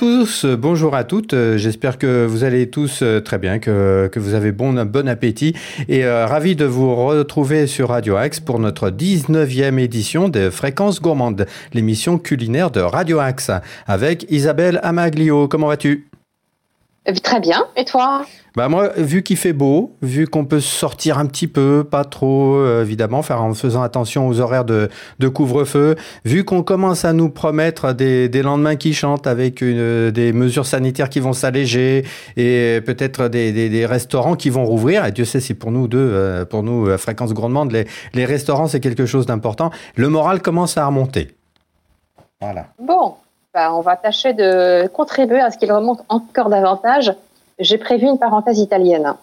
Bonjour à tous, bonjour à toutes. Euh, j'espère que vous allez tous euh, très bien, que, vous avez bon, bon appétit et euh, ravi de vous retrouver sur Radio Axe pour notre 19e édition de Fréquences Gourmandes, l'émission culinaire de Radio Axe avec Isabelle Amaglio. Comment vas-tu? Très bien. Et toi bah moi, vu qu'il fait beau, vu qu'on peut sortir un petit peu, pas trop euh, évidemment, faire en faisant attention aux horaires de, de couvre-feu, vu qu'on commence à nous promettre des, des lendemains qui chantent avec une, des mesures sanitaires qui vont s'alléger et peut-être des, des, des, restaurants qui vont rouvrir. Et Dieu sait si pour nous deux, euh, pour nous à fréquence grandement, les, les restaurants c'est quelque chose d'important. Le moral commence à remonter. Voilà. Bon, bah, on va tâcher de contribuer à ce qu'il remonte encore davantage j'ai prévu une parenthèse italienne.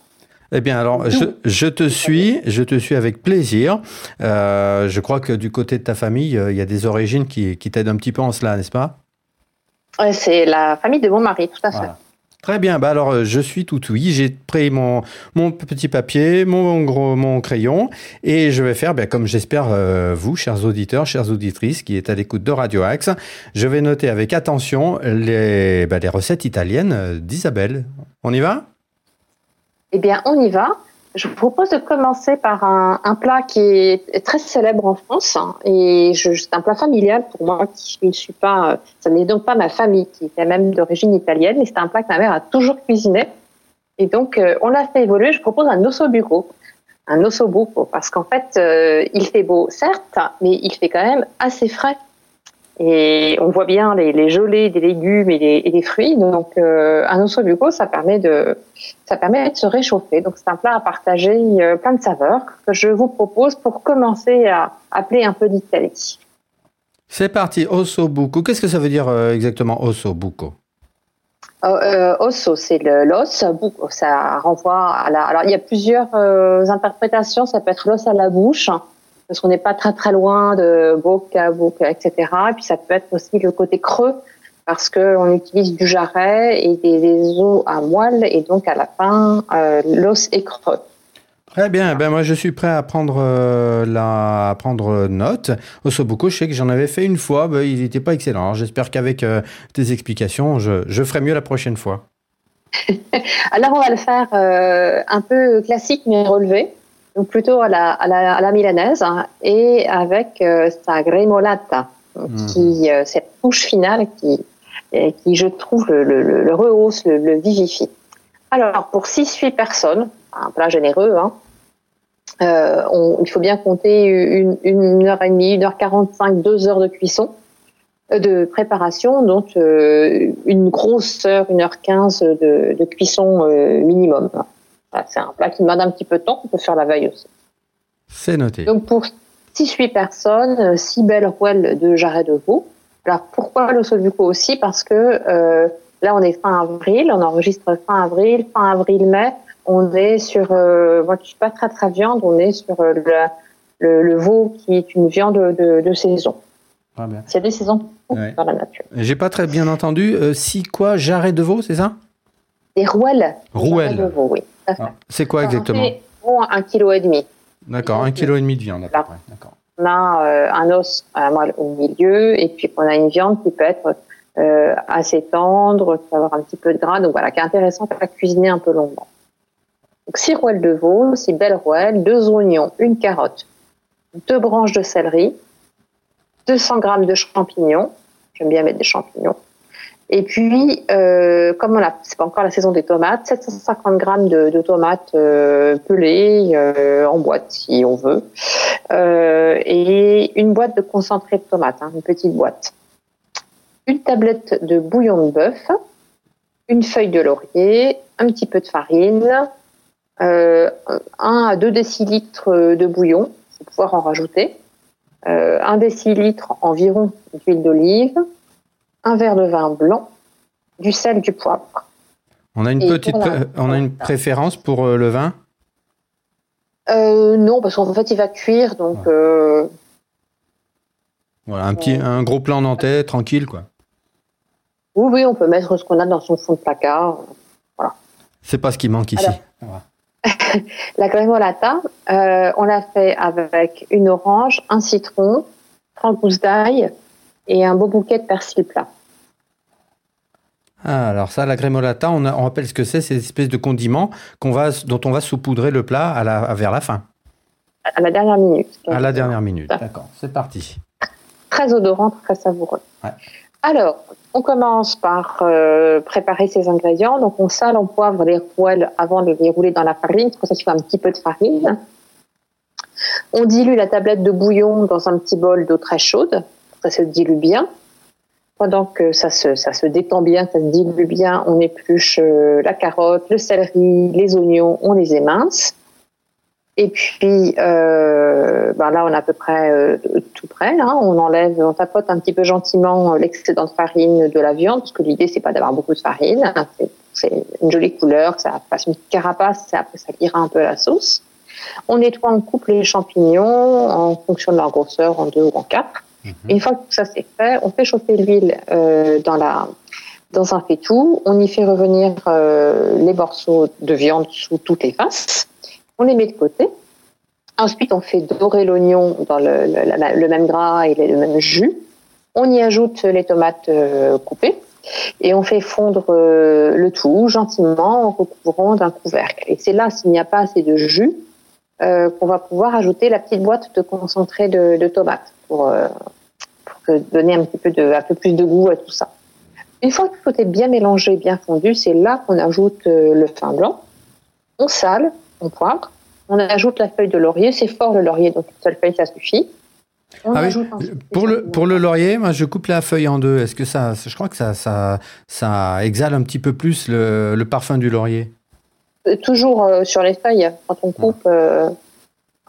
Eh bien, alors, je, je, te suis, je te suis avec plaisir. Euh, je crois que du côté de ta famille, euh, il y a des origines qui, qui t'aident un petit peu en cela, n'est-ce pas? C'est la famille de mon mari, tout à fait. Très bien, bah alors euh, je suis tout oui. J'ai pris mon, mon petit papier, mon, gros, mon crayon, et je vais faire, bah, comme j'espère vous, chers auditeurs, chères auditrices, qui est à l'écoute de Radio Axe, je vais noter avec attention les, bah, les recettes italiennes d'Isabelle. On y va? Eh bien, on y va. Je vous propose de commencer par un, plat qui est très célèbre en France hein, et c'est un plat familial pour moi qui ne suis pas, ça n'est donc pas ma famille qui est même d'origine italienne, mais c'est un plat que ma mère a toujours cuisiné et donc euh, on l'a fait évoluer. Je propose un osso buco, un osso buco parce qu'en fait euh, il fait beau certes, mais il fait quand même assez frais et on voit bien les, les gelées des légumes et des, et des fruits. Donc, euh, un osso buco, ça permet de, ça permet de se réchauffer. Donc, c'est un plat à partager euh, plein de saveurs que je vous propose pour commencer à appeler un peu d'Italie. C'est parti, osso buco. Qu'est-ce que ça veut dire euh, exactement osso buco? Osso, c'est l'os. Buco, ça renvoie à la. Alors, il y a plusieurs interprétations. Ça peut être l'os à la bouche parce qu'on n'est pas très très loin de Boca, Boca, etc. Et puis ça peut être aussi le côté creux, parce qu'on utilise du jarret et des, os à moelle, et donc à la fin, euh, l'os est creux. Très bien, ben moi je suis prêt à prendre, euh, la, à prendre note. Au Sobuco, je sais que j'en avais fait une fois, ben, il n'était pas excellent. J'espère qu'avec euh, tes explications, je, je, ferai mieux la prochaine fois. Alors on va le faire euh, un peu classique mais relevé donc plutôt à la, à la, à la milanaise, hein, et avec euh, sa gremolata, mmh. qui euh, cette touche finale qui, qui je trouve le, le, le rehausse, le, le, vivifie. Alors pour 6-8 personnes, un plat généreux, hein, euh, on, il faut bien compter une, une heure et demie, une heure quarante-cinq, deux heures de cuisson, euh, de préparation, donc euh, une grosse heure, une heure quinze de, de cuisson euh, c'est un plat qui demande un petit peu de temps, on peut faire la veille aussi. C'est noté. Donc pour 6-8 personnes, 6 belles rouelles de jarret de veau. Alors pourquoi le buco aussi? Parce que euh, là on est fin avril, on enregistre fin avril, fin avril-mai, on est sur, euh, moi je suis pas très très viande, on est sur euh, le, le, veau qui est une viande de, de saison. Ah. C'est des saisons ouais. dans la nature. J'ai pas très bien entendu. Euh, si quoi? Jarret de veau, c'est ça? Des rouelles. Rouelles. De veau, oui. Ah, c'est quoi exactement Un kilo et demi. D'accord, un kilo et demi de viande à peu près. On a euh, un os à moelle au milieu et puis on a une viande qui peut être euh, assez tendre, qui peut avoir un petit peu de gras, donc voilà, qui est intéressante à cuisiner un peu longuement. Donc six rouelles de veau, six belles rouelles, deux oignons, une carotte, deux branches de céleri, 200 grammes de champignons, j'aime bien mettre des champignons, et puis, euh, comme on a, c'est pas encore la saison des tomates, 750 grammes de, de tomates euh, pelées euh, en boîte si on veut, euh, et une boîte de concentré de tomates, hein, une petite boîte. Une tablette de bouillon de bœuf, une feuille de laurier, un petit peu de farine, euh, un à deux décilitres de bouillon, faut pouvoir en rajouter, euh, un décilitre environ d'huile d'olive un verre de vin blanc, du sel, du poivre. On a une petite, on a une préférence pour euh, le vin? Euh, Non, parce qu'en fait, il va cuire, donc. Euh, voilà, un petit, un gros plan nantais, tranquille, quoi. Oui, oui, on peut mettre ce qu'on a dans son fond de placard. Voilà. C'est pas ce qui manque ici. la gremolata, euh, on l'a fait avec une orange, un citron, 30 gousses d'ail et un beau bouquet de persil plat. Ah, alors ça, la grémolata, on, on rappelle ce que c'est, c'est une espèce de condiment qu'on va, dont on va saupoudrer le plat à la, vers la fin. À la dernière minute. À la dernière minute, d'accord. C'est parti. Très odorant, très savoureux. Ouais. Alors, on commence par euh, préparer ces ingrédients. Donc, on sale, on poivre les poêles avant de les rouler dans la farine. C'est pour ça qu'il faut un petit peu de farine. On dilue la tablette de bouillon dans un petit bol d'eau très chaude. Ça se dilue bien. Pendant que ça se, ça se détend bien, ça se dilue bien, on épluche euh, la carotte, le céleri, les oignons, on les émince. Et puis euh, ben là, on a à peu près euh, tout prêt. Hein. On enlève, on tapote un petit peu gentiment l'excédent de farine de la viande, parce que l'idée c'est pas d'avoir beaucoup de farine. C'est une jolie couleur, ça passe une carapace, après ça lira un peu la sauce. On nettoie, on coupe les champignons en fonction de leur grosseur, en deux ou en quatre. Mhm. Une fois que ça c'est fait, on fait chauffer l'huile euh, dans la dans un faitout. On y fait revenir euh, les morceaux de viande sous toutes les faces. On les met de côté. Ensuite, on fait dorer l'oignon dans le, le, même gras et le même jus. On y ajoute les tomates euh, coupées et on fait fondre le tout gentiment en recouvrant d'un couvercle. Et c'est là, s'il n'y a pas assez de jus, qu'on va pouvoir ajouter la petite boîte de concentré de tomates pour, euh, pour, donner un petit peu de, un peu plus de goût à tout ça. Une fois que tout est bien mélangé, bien fondu, c'est là qu'on ajoute euh, le pain blanc. On sale, on poivre, on ajoute la feuille de laurier. C'est fort le laurier, donc une seule feuille ça suffit. Ah oui. Pour le pour le laurier, moi je coupe la feuille en deux. Est-ce que ça, je crois que ça ça ça exhale un petit peu plus le, le parfum du laurier? Toujours euh, sur les feuilles quand on coupe. Euh,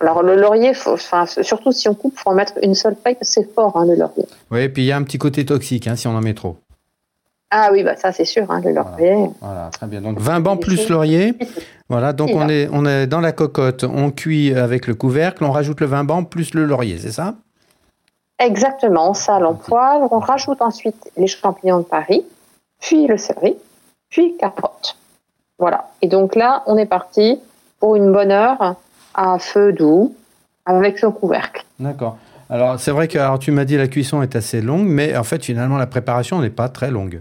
alors le laurier, surtout si on coupe, il faut en mettre une seule feuille c'est fort hein, le laurier. Oui, et puis il y a un petit côté toxique hein, si on en met trop. Ah oui, bah ça c'est sûr, hein, le laurier. Voilà. très bien. Donc 20 bancs plus laurier. Voilà, donc on est, on est dans la cocotte, on cuit avec le couvercle, on rajoute le vin bancs plus le laurier, c'est ça? Exactement, on sale, on poivre, on rajoute ensuite les champignons de Paris, puis le céleri, puis carotte. Voilà. Et donc là, on est parti pour une bonne heure à feu doux avec son couvercle. D'accord. Alors c'est vrai que alors, tu m'as dit la cuisson est assez longue, mais en fait finalement la préparation n'est pas très longue.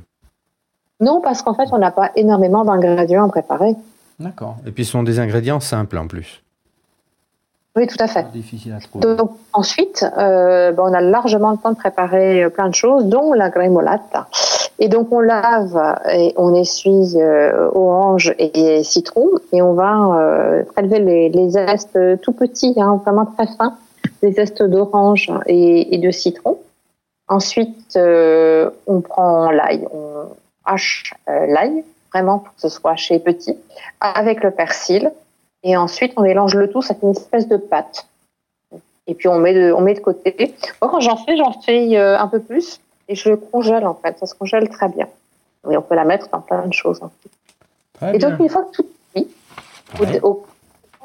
Non, parce qu'en fait on n'a pas énormément d'ingrédients à préparer. D'accord. Et puis ce sont des ingrédients simples en plus. Oui, tout à fait. Difficile à trouver. Donc, ensuite, euh, ben, on a largement le temps de préparer euh, plein de choses, dont la grémolata. Et donc on lave et on essuie euh, orange et citron et on va euh, prélever les, les zestes tout petits, hein, vraiment très fins, les zestes d'orange et, de citron. Ensuite, euh, on prend l'ail, on hache euh, l'ail vraiment pour que ce soit haché petit avec le persil et ensuite on mélange le tout, ça fait une espèce de pâte. Et puis on met de, on met de côté. Moi quand j'en fais, j'en fais un peu plus et je le congèle en fait. Ça se congèle très bien. Et on peut la mettre dans plein de choses. et donc, une fois que tout est cuit, au,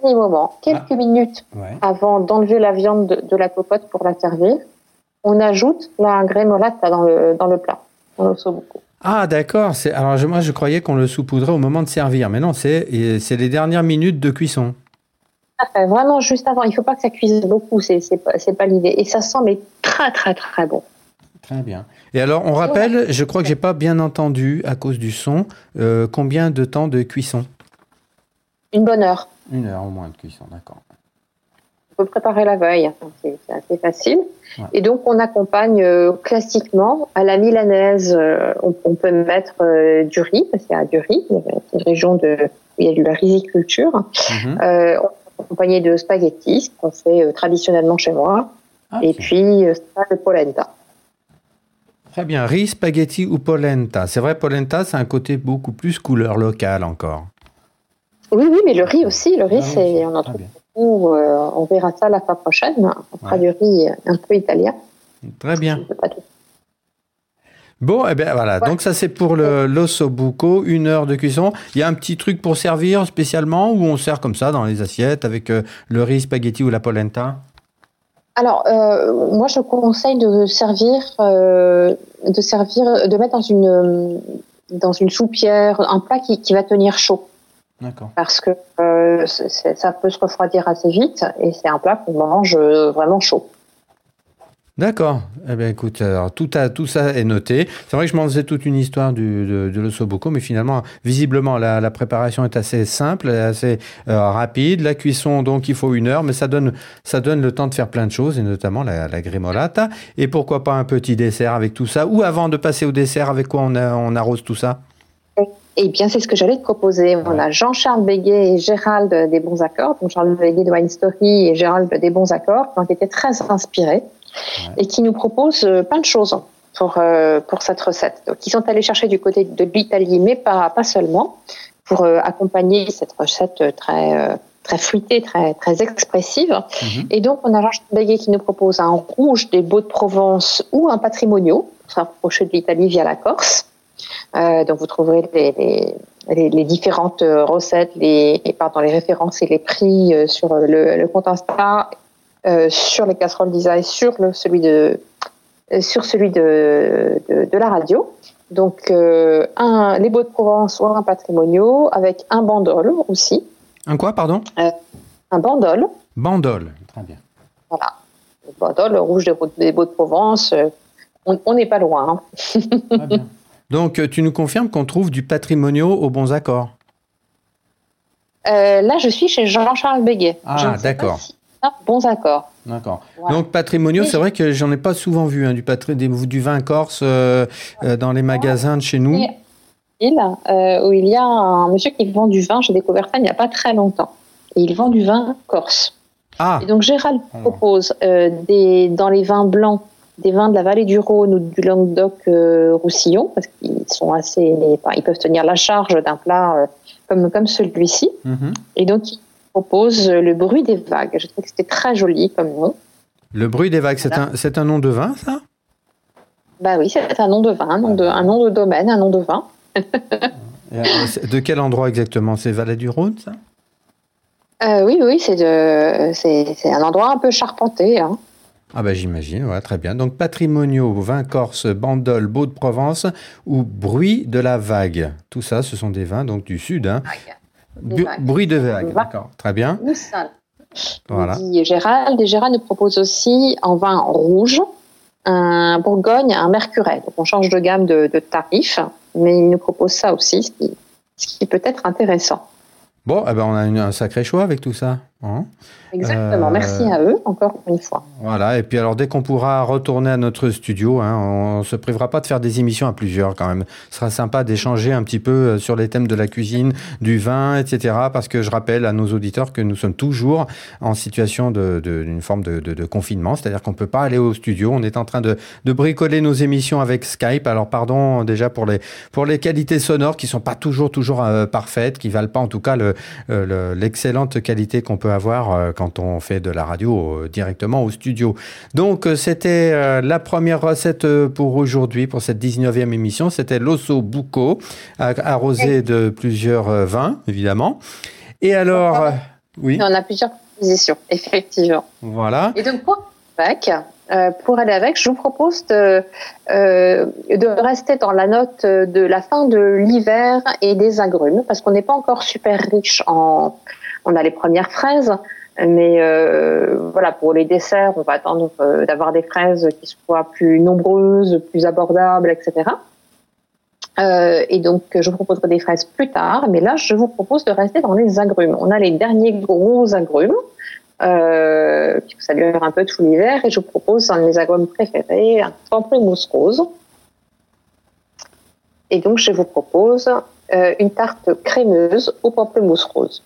dernier moment, quelques ah. minutes avant d'enlever la viande de, la popote pour la servir, on ajoute la grémolata dans le, dans le plat, dans l'ossobuco. Ah d'accord. Alors moi je croyais qu'on le saupoudrait au moment de servir, mais non, c'est les dernières minutes de cuisson. Vraiment juste avant. Il ne faut pas que ça cuise beaucoup, c'est pas, pas l'idée. Et ça sent mais très très très bon. Très bien. Et alors, on rappelle, je crois que j'ai pas bien entendu à cause du son, euh, combien de temps de cuisson? Une bonne heure. Une heure au moins de cuisson, d'accord. On peut préparer la veille, hein, c'est assez facile. Et donc, on accompagne euh, classiquement à la milanaise. Euh, on, peut mettre du riz, parce qu'il y a du riz. Une région de, où il y a de la riziculture. Mhm. on peut accompagner de spaghettis, qu'on fait traditionnellement chez moi. Ah, et puis, ça, de polenta. Très bien. Riz, spaghetti ou polenta? C'est vrai, polenta, c'est un côté beaucoup plus couleur locale encore. Oui, oui, mais le riz aussi. Le riz, ah c'est, on en trouve beaucoup. Euh, on verra ça la fois prochaine. On fera du riz un peu italien. Très bien. Bon, eh bien voilà, donc ça c'est pour le l'osso buco, une heure de cuisson. Il y a un petit truc pour servir spécialement ou on sert comme ça dans les assiettes avec euh, le riz, spaghetti ou la polenta? Alors, euh, moi, je conseille de servir, euh, de servir, de mettre dans une dans une soupière un plat qui, qui va tenir chaud. D'accord. Parce que euh, ça peut se refroidir assez vite et c'est un plat qu'on mange vraiment chaud. D'accord. Eh bien, écoute, alors, tout, a, tout ça est noté. C'est vrai que je m'en faisais toute une histoire du, de, de mais finalement, visiblement, la, la, préparation est assez simple, assez euh, rapide. La cuisson, donc, il faut une heure, mais ça donne, ça donne le temps de faire plein de choses, et notamment la, la grimolata. Et pourquoi pas un petit dessert avec tout ça Ou avant de passer au dessert, avec quoi on, a, on arrose tout ça? Eh bien, c'est ce que j'allais te proposer. On a Jean-Charles Béguet et Gérald des Bons Accords, donc Jean-Charles Béguet de Wine Story et Gérald des Bons Accords, qui ont été très inspirés et qui nous proposent euh, plein de choses pour, euh, pour cette recette. Donc, ils sont allés chercher du côté de l'Italie, mais pas, pas seulement, pour euh, accompagner cette recette très, très fruitée, très, très expressive. Mhm. Et donc, on a Jean-Charles Béguet qui nous propose un rouge des Beaux de Provence ou un patrimonio, pour se rapprocher de l'Italie via la Corse. Euh, donc vous trouverez les, les, les, différentes recettes, les, pardon, les références et les prix sur le, le compte Insta euh, sur les casseroles d'Isa et sur le, celui de euh, sur celui de, de, de la radio. Donc euh, un les Beaux de Provence ou un patrimoniaux avec un bandol aussi. Un quoi, pardon euh, Un bandol. Bandol, très bien. Voilà. Le bandol, le rouge des, des Beaux de Provence, on n'est pas loin. Hein. Très bien. Donc tu nous confirmes qu'on trouve du patrimoniaux aux bons accords euh, Là, je suis chez Jean-Charles Béguet. Ah, d'accord. Si bons accords. D'accord. Voilà. Donc patrimoniaux, c'est vrai que j'en ai pas souvent vu hein, du, du vin corse euh, euh, dans les magasins de chez nous. Il, euh, où il y a un monsieur qui vend du vin, j'ai découvert ça il n'y a pas très longtemps. Et il vend du vin corse. Ah. Et donc Gérald propose euh, des, dans les vins blancs des vins de la vallée du Rhône ou du Languedoc-Roussillon, parce qu'ils sont assez, enfin, ils peuvent tenir la charge d'un plat comme, comme celui-ci. -hmm. Et donc, propose Le bruit des vagues. Je trouve que c'était très joli comme nom. Le bruit des vagues, voilà. c'est un, un, nom de vin, ça? Bah oui, c'est un nom de vin, un nom de, un nom de domaine, un nom de vin. de quel endroit exactement? C'est Vallée du Rhône, ça? Euh, Oui, oui, c'est un endroit un peu charpenté. Hein. Ah ben j'imagine, ouais, très bien. Donc patrimoniaux, vin corse, bandol, beau de Provence ou bruit de la vague. Tout ça, ce sont des vins donc du sud. Hein. Bruit de vague, d'accord, très bien. Voilà. Dit Gérald, et Gérald nous propose aussi en vin rouge un Bourgogne, un Mercuret. Donc on change de gamme de, de tarifs, mais il nous propose ça aussi, ce qui, ce qui peut être intéressant. Bon, eh ben on a une, un sacré choix avec tout ça. Hein Exactement, euh, merci à eux encore une fois. Voilà, et puis alors dès qu'on pourra retourner à notre studio, hein, on ne se privera pas de faire des émissions à plusieurs quand même. Ce sera sympa d'échanger un petit peu euh, sur les thèmes de la cuisine, du vin, etc. Parce que je rappelle à nos auditeurs que nous sommes toujours en situation d'une de, de, forme de, de, confinement, c'est-à-dire qu'on ne peut pas aller au studio. On est en train de, bricoler nos émissions avec Skype. Alors pardon déjà pour les, pour les qualités sonores qui ne sont pas toujours, toujours euh, parfaites, qui ne valent pas en tout cas l'excellente le, le, qualité qu'on peut avoir euh, quand on fait de la radio euh, directement au studio. Donc euh, c'était la première recette pour aujourd'hui, pour cette 19e émission. C'était l'osso bucco, arrosé de plusieurs vins, évidemment. Et alors, oui. On a plusieurs propositions, effectivement. Voilà. Et donc pour avec, euh, pour aller avec, je vous propose de, euh, de rester dans la note de la fin de l'hiver et des agrumes, parce qu'on n'est pas encore super riche en. On a les premières fraises, mais euh, voilà, pour les desserts, on va attendre euh, d'avoir des fraises qui soient plus nombreuses, plus abordables, etc. Euh, et donc, je vous proposerai des fraises plus tard, mais là, je vous propose de rester dans les agrumes. On a les derniers gros agrumes, euh, ça dure un peu tout l'hiver, et je vous propose un de mes agrumes préférés, un pamplemousse rose. Et donc, je vous propose euh, une tarte crémeuse au pamplemousse rose.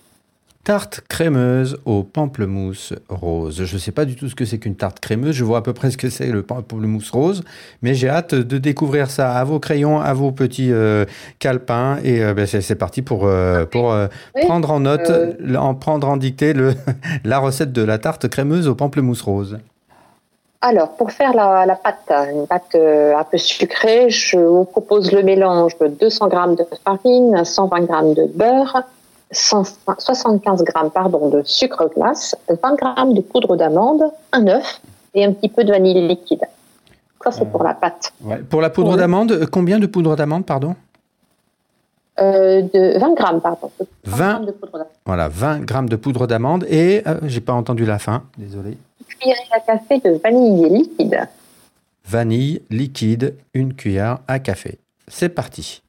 Tarte crémeuse au pamplemousse rose. Je ne sais pas du tout ce que c'est qu'une tarte crémeuse. Je vois à peu près ce que c'est le pamplemousse rose, mais j'ai hâte de découvrir ça à vos crayons, à vos petits euh, calepins. Et euh, ben, c'est parti pour, euh, pour oui. prendre en note, en prendre en dictée le, la recette de la tarte crémeuse au pamplemousse rose. Alors, pour faire la, la pâte, une pâte un peu sucrée, je vous propose le mélange de 200 g de farine, 120 g de beurre, 175 g pardon, de sucre glace, 20 g de poudre d'amande, un œuf et un petit peu de vanille liquide. Ça, c'est pour la pâte. Ouais. Pour la poudre oui. d'amande, combien de poudre d'amande, pardon? Euh, de 20 grammes, pardon. 20, de poudre voilà, 20 grammes de poudre d'amande et, euh, j'ai pas entendu la fin, désolé. Une cuillerée à café de vanille liquide. vanille liquide, une cuillère à café. C'est parti.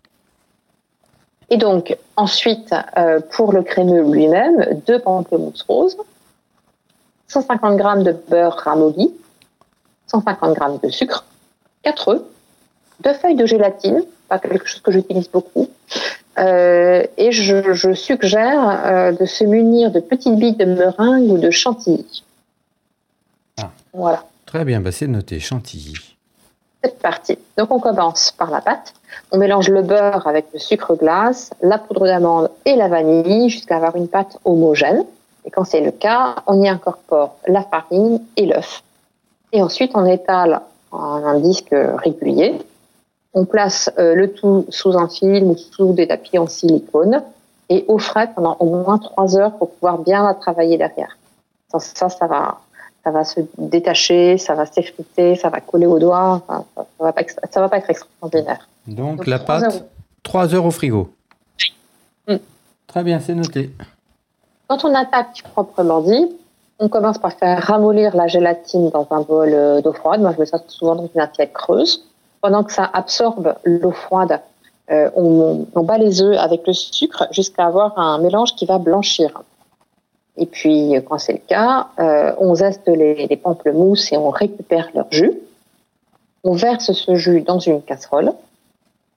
Et donc, ensuite, euh, pour le crémeux lui-même, deux pamplemousses roses, 150 g de beurre ramolli, 150 g de sucre, 4 œufs, deux feuilles de gélatine, pas quelque chose que j'utilise beaucoup, euh, et je, suggère euh, de se munir de petites billes de meringue ou de chantilly. Ah. Voilà. Très bien, bah c'est noté, chantilly. C'est parti. Donc on commence par la pâte. On mélange le beurre avec le sucre glace, la poudre d'amande et la vanille jusqu'à avoir une pâte homogène. Et quand c'est le cas, on y incorpore la farine et l'œuf. Et ensuite, on étale en un disque régulier. On place euh, le tout sous un film ou sous des tapis en silicone et au frais pendant au moins trois heures pour pouvoir bien la travailler derrière. Ça, ça, va, ça va se détacher, ça va s'effriter, ça va coller au doigt. ça, ne va pas, ça va pas être extraordinaire. Donc, la pâte, 3 heures au frigo. Mm. Très bien, c'est noté. Quand on attaque proprement dit, on commence par faire ramollir la gélatine dans un bol euh, d'eau froide. Moi, je mets ça souvent dans une assiette creuse. Pendant que ça absorbe l'eau froide, euh, on, bat les œufs avec le sucre jusqu'à avoir un mélange qui va blanchir. Et puis, quand c'est le cas, euh, on zeste les, les pamplemousses et on récupère leur jus. On verse ce jus dans une casserole.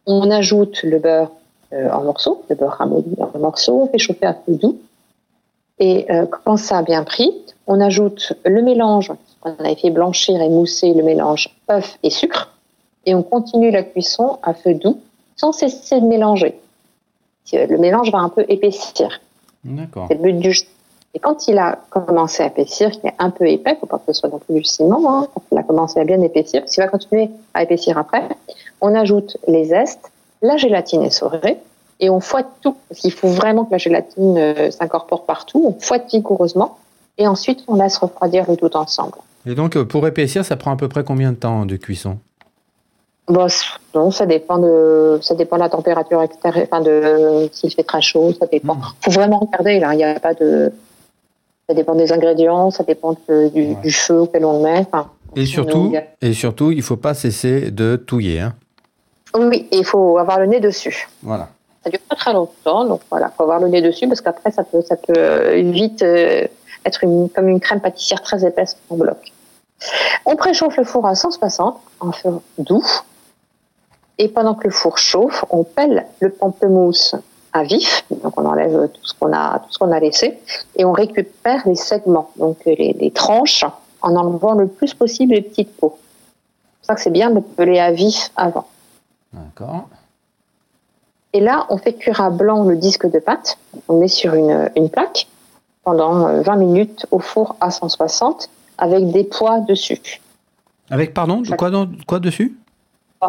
On ajoute le beurre euh, en morceaux, le beurre ramolli en morceaux, on fait chauffer à feu doux. Et euh, quand ça a bien pris, on ajoute le mélange, on avait fait blanchir et mousser le mélange œuf et sucre, et on continue la cuisson à feu doux sans cesser de mélanger. Le mélange va un peu épaissir. D'accord. C'est le but du et quand il a commencé à épaissir, qu'il est un peu épais, faut pas que ce soit non plus du ciment, hein, quand il a commencé à bien épaissir, parce qu'il va continuer à épaissir après, on ajoute les zestes, la gélatine essorée, et on fouette tout, parce qu'il faut vraiment que la gélatine euh, s'incorpore partout, on fouette vigoureusement, et ensuite on laisse refroidir le tout ensemble. Et donc euh, pour épaissir, ça prend à peu près combien de temps de cuisson? Bon, non, ça dépend de, ça dépend de la température extérieure, enfin de s'il fait très chaud, ça dépend. Il hmm. faut vraiment regarder là, il n'y a pas de, ça dépend des ingrédients, ça dépend du, feu auquel on le met. et surtout, et surtout, il ne faut pas cesser de touiller. Hein. Oui, il faut avoir le nez dessus. Voilà. Ça dure pas très longtemps, donc voilà, faut avoir le nez dessus parce qu'après ça peut, ça peut vite euh, être une, comme une crème pâtissière très épaisse en bloc. On préchauffe le four à 160 en feu doux. Et pendant que le four chauffe, on pèle le pamplemousse à vif, donc on enlève tout ce qu'on a, tout ce qu'on a laissé, et on récupère les segments, donc les, tranches, en enlevant le plus possible les petites peaux. C'est pour ça que c'est bien de peler à vif avant. D'accord. Et là, on fait cuire à blanc le disque de pâte. On met sur une, une plaque pendant 20 euh, minutes au four à 160 avec des pois dessus. Avec, pardon, quoi, quoi dessus?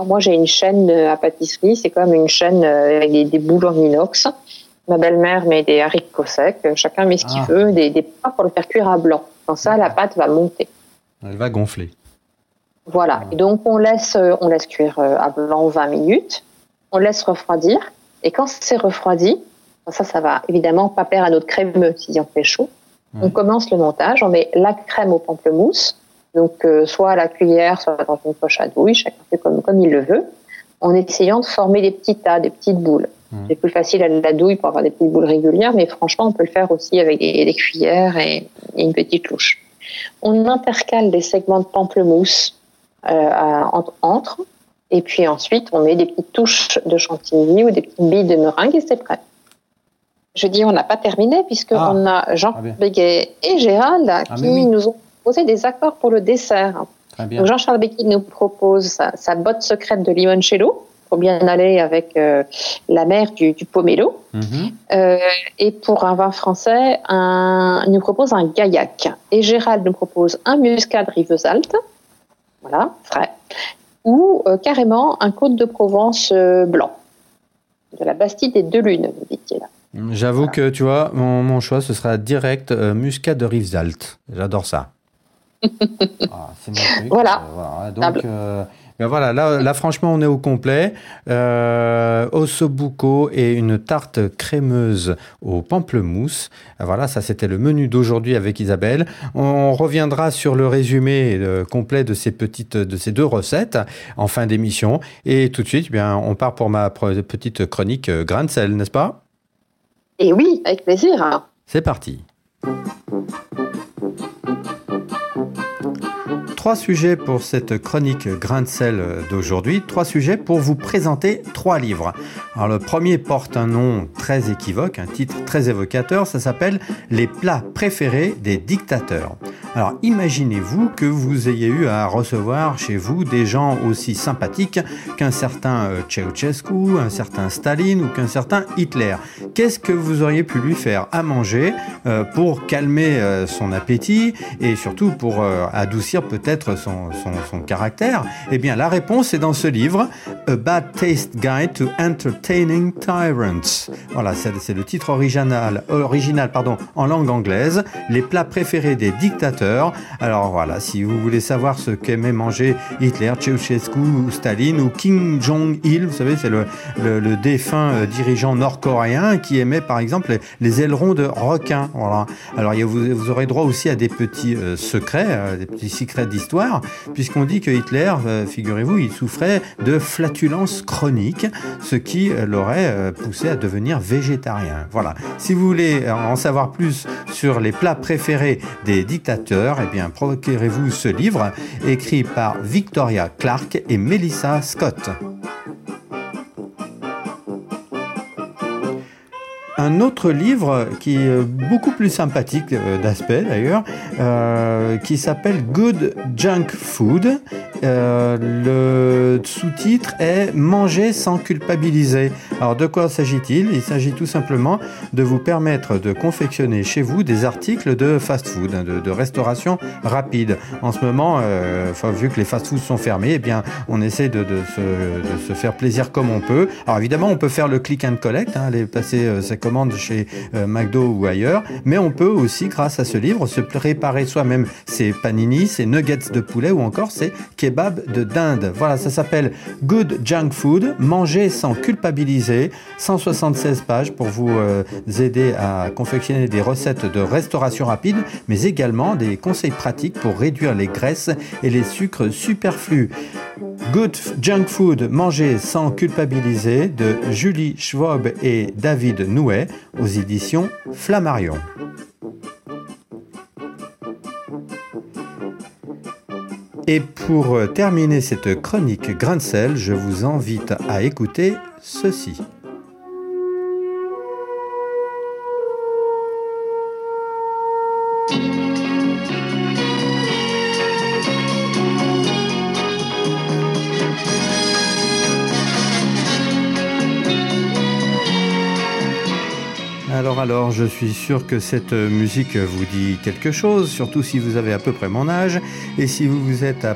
Moi, j'ai une chaîne à pâtisserie. C'est comme une chaîne euh, avec des, boules en inox. Ma belle-mère met des haricots secs. Chacun met ce qu'il ah. veut. Des, des pour le faire cuire à blanc. Comme ça, la pâte va monter. Elle va gonfler. Voilà. Et donc, on laisse, euh, on laisse cuire euh, à blanc 20 minutes. On laisse refroidir. Et quand c'est refroidi, ça, ça va évidemment pas perdre à notre crémeux si on fait chaud. On commence le montage. On met la crème au pamplemousse donc, euh, soit à la cuillère, soit dans une poche à douille, chacun fait comme, comme il le veut, en essayant de former des petits tas, des petites boules. Mmh. C'est plus facile à la douille pour avoir des petites boules régulières, mais franchement, on peut le faire aussi avec des, cuillères et, une petite louche. On intercale des segments de pamplemousse euh, entre, et puis ensuite, on met des petites touches de chantilly ou des petites billes de meringue et c'est prêt. Je dis, on n'a pas terminé puisqu'on ah. a Jean Béguet et Gérald ah, qui nous ont proposer des accords pour le dessert. Jean-Charles Becquy nous propose sa, botte secrète de limoncello pour bien aller avec euh, la mer du, pomelo. Mhm. Euh, et pour un vin français, un, il nous propose un gaillac. Et Gérald nous propose un muscade rivesaltes, voilà, frais, ou euh, carrément un côte de Provence blanc, de la Bastide des Deux Lunes, vous dit-il. J'avoue que tu vois, mon, choix, ce sera direct muscade de Rivesaltes. J'adore ça. Ah, c'est Voilà. Euh, donc, euh, Mais voilà, là, franchement, on est au complet. Euh, ossobuco et une tarte crémeuse au pamplemousse. Voilà, ça c'était le menu d'aujourd'hui avec Isabelle. On reviendra sur le résumé euh, complet de ces petites, de ces deux recettes en fin d'émission. Et tout de suite, eh bien, on part pour ma petite chronique euh, grain de sel, n'est-ce pas? Et oui, avec plaisir. C'est parti. Trois sujets pour cette chronique grain de sel d'aujourd'hui. Trois sujets pour vous présenter trois livres. Alors le premier porte un nom très équivoque, un titre très évocateur. Ça s'appelle Les plats préférés des dictateurs. Alors imaginez-vous que vous ayez eu à recevoir chez vous des gens aussi sympathiques qu'un certain euh, Ceausescu, un certain Staline ou qu'un certain Hitler. Qu'est-ce que vous auriez pu lui faire à manger euh, pour calmer euh, son appétit et surtout pour adoucir peut-être son, caractère Eh bien la réponse est dans ce livre, A Bad Taste Guide to Entertaining Tyrants. Voilà, c'est le titre original, original pardon, en langue anglaise, les plats préférés des dictateurs alors voilà, si vous voulez savoir ce qu'aimait manger Hitler, Ceausescu, Staline ou Kim Jong-il, vous savez, c'est le, défunt euh, dirigeant nord-coréen qui aimait par exemple les, ailerons de requin. Voilà. Alors vous, vous, aurez droit aussi à des petits euh, secrets, euh, des petits secrets puisqu'on dit que Hitler, figurez-vous, il souffrait de flatulence chronique, ce qui l'aurait poussé à devenir végétarien. Voilà. Si vous voulez en savoir plus sur les plats préférés des dictateurs, eh bien, procurez-vous ce livre écrit par Victoria Clark et Melissa Scott. Un autre livre qui est beaucoup plus sympathique euh, d'aspect d'ailleurs, euh, qui s'appelle Good Junk Food euh, le sous-titre est Manger sans culpabiliser. Alors de quoi s'agit-il? Il, s'agit tout simplement de vous permettre de confectionner chez vous des articles de fast-food, hein, de, restauration rapide. En ce moment, euh, vu que les fast-foods sont fermés, eh bien, on essaie de, se, faire plaisir comme on peut. Alors évidemment, on peut faire le click and collect, hein, aller passer euh, ses commandes chez McDo ou ailleurs, mais on peut aussi, grâce à ce livre, se préparer soi-même ses panini, ses nuggets de poulet ou encore ses de dinde. Voilà, ça s'appelle Good Junk Food, manger sans culpabiliser. 176 pages pour vous euh, aider à confectionner des recettes de restauration rapide, mais également des conseils pratiques pour réduire les graisses et les sucres superflus. Good Junk Food, manger sans culpabiliser de Julie Schwab et David Nouet aux éditions Flammarion. Et pour euh, terminer cette chronique grain de sel, je vous invite à écouter ceci. Alors je suis sûr que cette musique vous dit quelque chose, surtout si vous avez à peu près mon âge et si vous êtes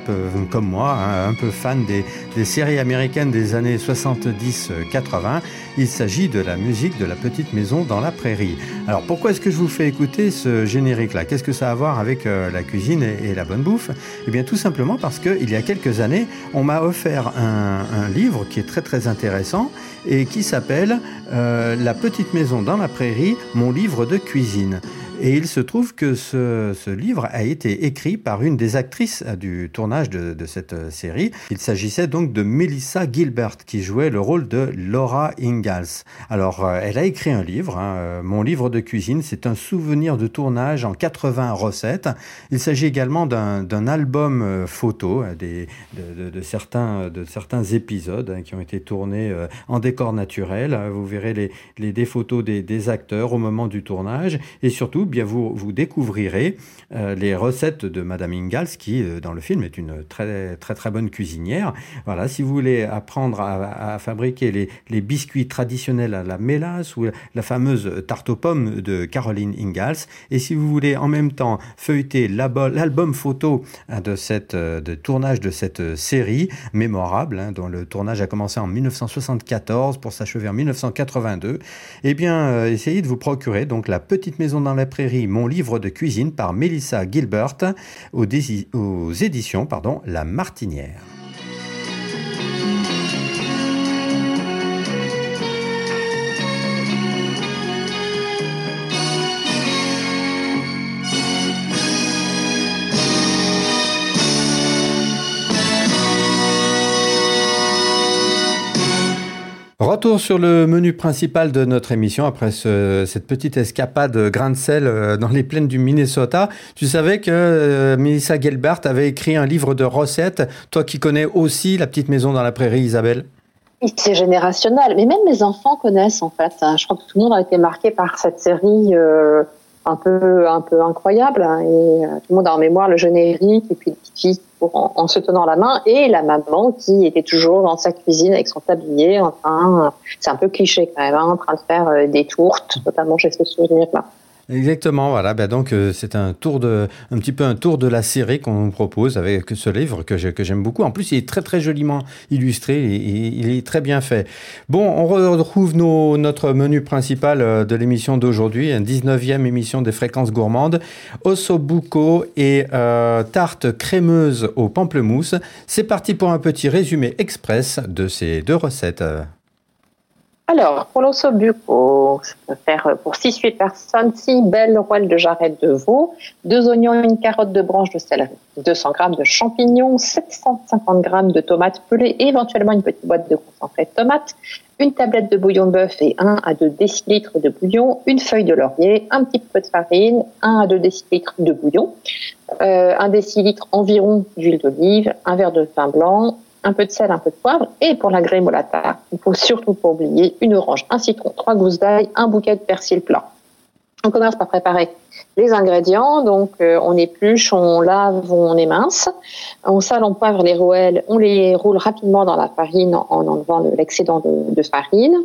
comme moi, hein, un peu fan des, des séries américaines des années 70-80. Il s'agit de la musique de la petite maison dans la prairie. Alors pourquoi est-ce que je vous fais écouter ce générique-là? Qu'est-ce que ça a à voir avec euh, la cuisine et, la bonne bouffe? Eh bien tout simplement parce qu'il y a quelques années, on m'a offert un, livre qui est très très intéressant et qui s'appelle euh, La petite maison dans la prairie, mon livre de cuisine. Et il se trouve que ce, livre a été écrit par une des actrices euh, du tournage de, cette euh, série. Il s'agissait donc de Melissa Gilbert qui jouait le rôle de Laura Ingalls. Alors, elle a écrit un livre, hein, Mon livre de cuisine. C'est un souvenir de tournage en 80 recettes. Il s'agit également d'un album photo des, de, certains, de certains épisodes hein, qui ont été tournés en décor naturel. Vous verrez les, les des photos des, des acteurs au moment du tournage et surtout bien vous, vous découvrirez euh, les recettes de Madame Ingalls, qui euh, dans le film est une très très très bonne cuisinière. Voilà, si vous voulez apprendre à, fabriquer les, biscuits traditionnels à la mélasse ou la fameuse tarte aux pommes de Caroline Ingalls, et si vous voulez en même temps feuilleter l'album photo hein, de cette euh, de tournage de cette série mémorable, hein, dont le tournage a commencé en 1974 pour s'achever en 1982, eh bien, essayez de vous procurer donc la petite maison dans la mon livre de cuisine par Melissa Gilbert aux, éditions La Martinière. Retour sur le menu principal de notre émission après cette petite escapade grain de sel euh, dans les plaines du Minnesota. Tu savais que euh, Melissa Gelbart avait écrit un livre de recettes. Toi qui connais aussi la petite maison dans la prairie, Isabelle? C'est générationnel, mais même mes enfants connaissent en fait. Je crois que tout le monde a été marqué par cette série. Euh, un peu un peu incroyable hein, et euh, tout le monde a en mémoire le générique et puis les petites filles en, se tenant la main et la maman qui était toujours dans sa cuisine avec son tablier enfin c'est un peu cliché quand même hein, en train de faire euh, des tourtes notamment chez ce souvenir là Exactement, voilà. Ben donc euh, c'est un tour de, un petit peu un tour de la série qu'on nous propose avec ce livre que j'aime beaucoup. En plus, il est très très joliment illustré et, il est très bien fait. Bon, on retrouve nos, notre menu principal euh, de l'émission d'aujourd'hui, une 19e émission des fréquences gourmandes, ossobuco et euh, tarte crémeuse au pamplemousse. C'est parti pour un petit résumé express de ces deux recettes. Alors, pour l'osso bucco, ça peut faire pour 6-8 personnes 6 belles rouelles de jarret de veau, 2 oignons, une carotte de branche de céleri, 200 g de champignons, 750 g de tomates pelées, éventuellement une petite boîte de concentré de tomates, une tablette de bouillon de bœuf et 1 à 2 décilitres de bouillon, une feuille de laurier, un petit peu de farine, 1 à 2 décilitres de bouillon, euh, 1 décilitre environ d'huile d'olive, un verre de vin blanc, un peu de sel, un peu de poivre. Et pour la grémolata, il faut surtout pas oublier une orange, un citron, trois gousses d'ail, un bouquet de persil plat. On commence par préparer les ingrédients. Donc, euh, on épluche, on lave, on émince. On sale, on poivre les rouelles, on les roule rapidement dans la farine en, enlevant l'excédent de, farine.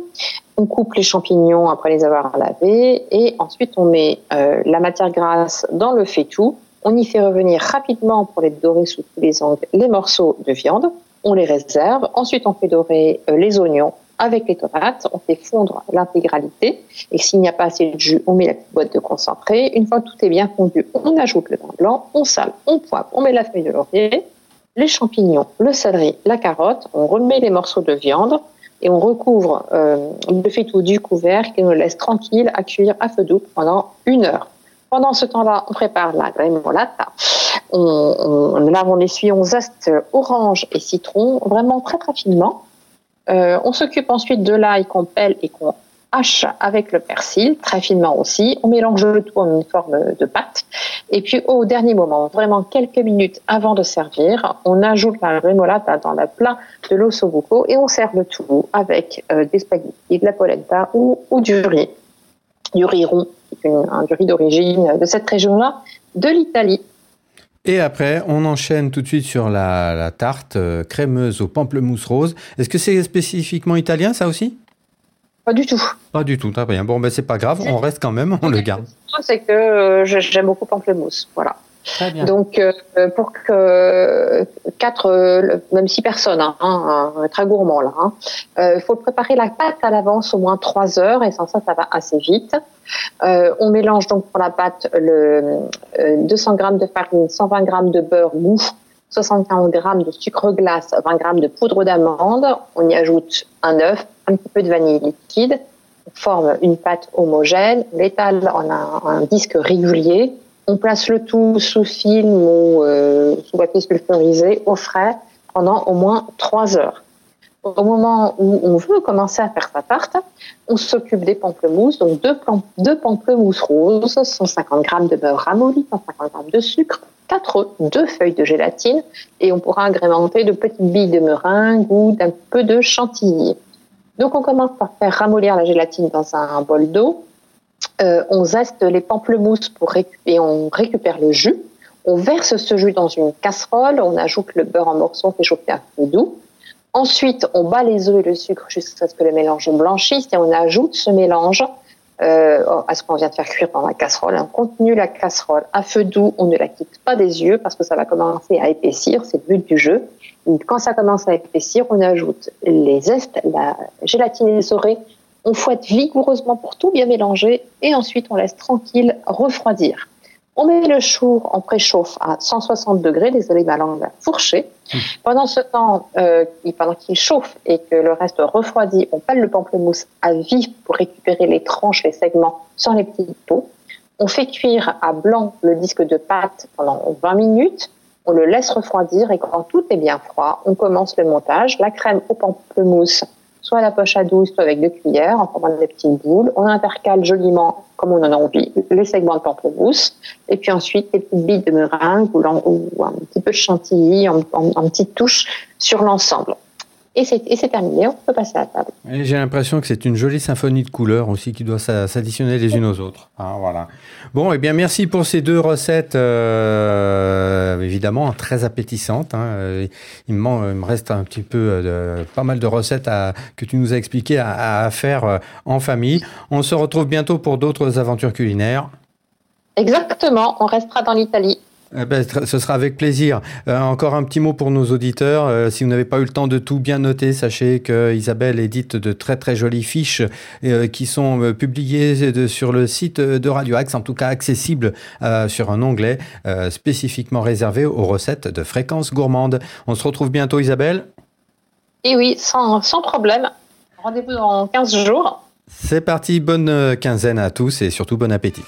On coupe les champignons après les avoir lavés et ensuite on met euh, la matière grasse dans le faitout. On y fait revenir rapidement pour les dorer sous tous les angles les morceaux de viande on les réserve. Ensuite, on fait dorer euh, les oignons avec les tomates, on fait fondre l'intégralité. Et s'il n'y a pas assez de jus, on met la petite boîte de concentré. Une fois que tout est bien fondu, on ajoute le vin blanc, on sale, on poivre, on met la feuille de laurier, les champignons, le céleri, la carotte. On remet les morceaux de viande et on recouvre euh, le faitout du et on le laisse tranquille à cuire à feu doux pendant une heure. Pendant ce temps-là, on prépare la grémolata on, lave, on essuie, on zeste orange et citron vraiment très très finement. Euh, on s'occupe ensuite de l'ail qu'on pèle et qu'on hache avec le persil, très finement aussi. On mélange le tout en une forme de pâte. Et puis au dernier moment, vraiment quelques minutes avant de servir, on ajoute la rémolata dans le plat de l'ossobuco et on sert le tout avec euh, des spaghettis, de la polenta ou, du riz, du riz rond, un, du riz d'origine de cette région-là, de l'Italie. Et après, on enchaîne tout de suite sur la, tarte euh, crémeuse au pamplemousse rose. Est-ce que c'est spécifiquement italien, ça aussi? Pas du tout. Pas du tout, très bien. Bon, ben c'est pas grave, on reste quand même, on le garde. C'est que euh, j'aime beaucoup pamplemousse, voilà. Donc, euh, pour que quatre, euh, même six personnes, hein, hein, très gourmand là, il hein, euh, faut préparer la pâte à l'avance au moins trois heures et sans ça, ça va assez vite. on mélange donc pour la pâte le 200 g de farine, 120 g de beurre mou, 75 g de sucre glace, 20 g de poudre d'amande. On y ajoute un œuf, un petit peu de vanille liquide. On forme une pâte homogène, on l'étale en un disque régulier on place le tout sous film ou euh, sous papier sulfurisé au frais pendant au moins trois heures. Au moment où on veut commencer à faire sa tarte, on s'occupe des pamplemousses, donc deux, pamplemousses roses, 150 g de beurre ramolli, 150 g de sucre, quatre œufs, deux feuilles de gélatine, et on pourra agrémenter de petites billes de meringue ou d'un peu de chantilly. Donc on commence par faire ramollir la gélatine dans un bol d'eau, euh, on zeste les pamplemousses pour et on récupère le jus. On verse ce jus dans une casserole, on ajoute le beurre en morceaux, on fait chauffer un peu doux. Ensuite, on bat les œufs et le sucre jusqu'à ce que le mélange blanchisse et on ajoute ce mélange euh, à ce qu'on vient de faire cuire dans la casserole. On continue la casserole à feu doux, on ne la quitte pas des yeux parce que ça va commencer à épaissir, c'est le but du jeu. quand ça commence à épaissir, on ajoute les zestes, la gélatine essorée on fouette vigoureusement pour tout bien mélanger et ensuite on laisse tranquille refroidir. On met le chou en préchauffe à 160 degrés, désolé ma langue a fourché. Mmh. Pendant ce temps, euh, pendant qu'il chauffe et que le reste refroidit, on pèle le pamplemousse à vif pour récupérer les tranches, les segments sans les petites peaux. On fait cuire à blanc le disque de pâte pendant 20 minutes. On le laisse refroidir et quand tout est bien froid, on commence le montage. La crème au pamplemousse soit à la poche à douce, soit avec deux cuillères, en formant des petites boules. On intercale joliment, comme on en a envie, les segments de pamplemousse. Et puis ensuite, des petites billes de meringue ou, un petit peu de chantilly en petites touches sur l'ensemble et c'est terminé, on peut passer à la table. J'ai l'impression que c'est une jolie symphonie de couleurs aussi qui doit s'additionner les unes aux autres. Ah, voilà. Bon, et eh bien merci pour ces deux recettes, euh, évidemment très appétissantes. Hein. Euh, il, me, il, me, reste un petit peu, euh, de, pas mal de recettes à, que tu nous as expliquées à, à faire en famille. On se retrouve bientôt pour d'autres aventures culinaires. Exactement, on restera dans l'Italie. Eh ben, ce sera avec plaisir. Euh, encore un petit mot pour nos auditeurs. Euh, si vous n'avez pas eu le temps de tout bien noter, sachez que Isabelle édite de très très jolies fiches euh, qui sont publiées sur le site de Radio Axe, en tout cas accessibles sur un onglet spécifiquement réservé aux recettes de fréquence gourmande. On se retrouve bientôt, Isabelle? Et oui, sans, sans problème. Rendez-vous dans 15 jours. C'est parti, bonne quinzaine à tous et surtout bon appétit.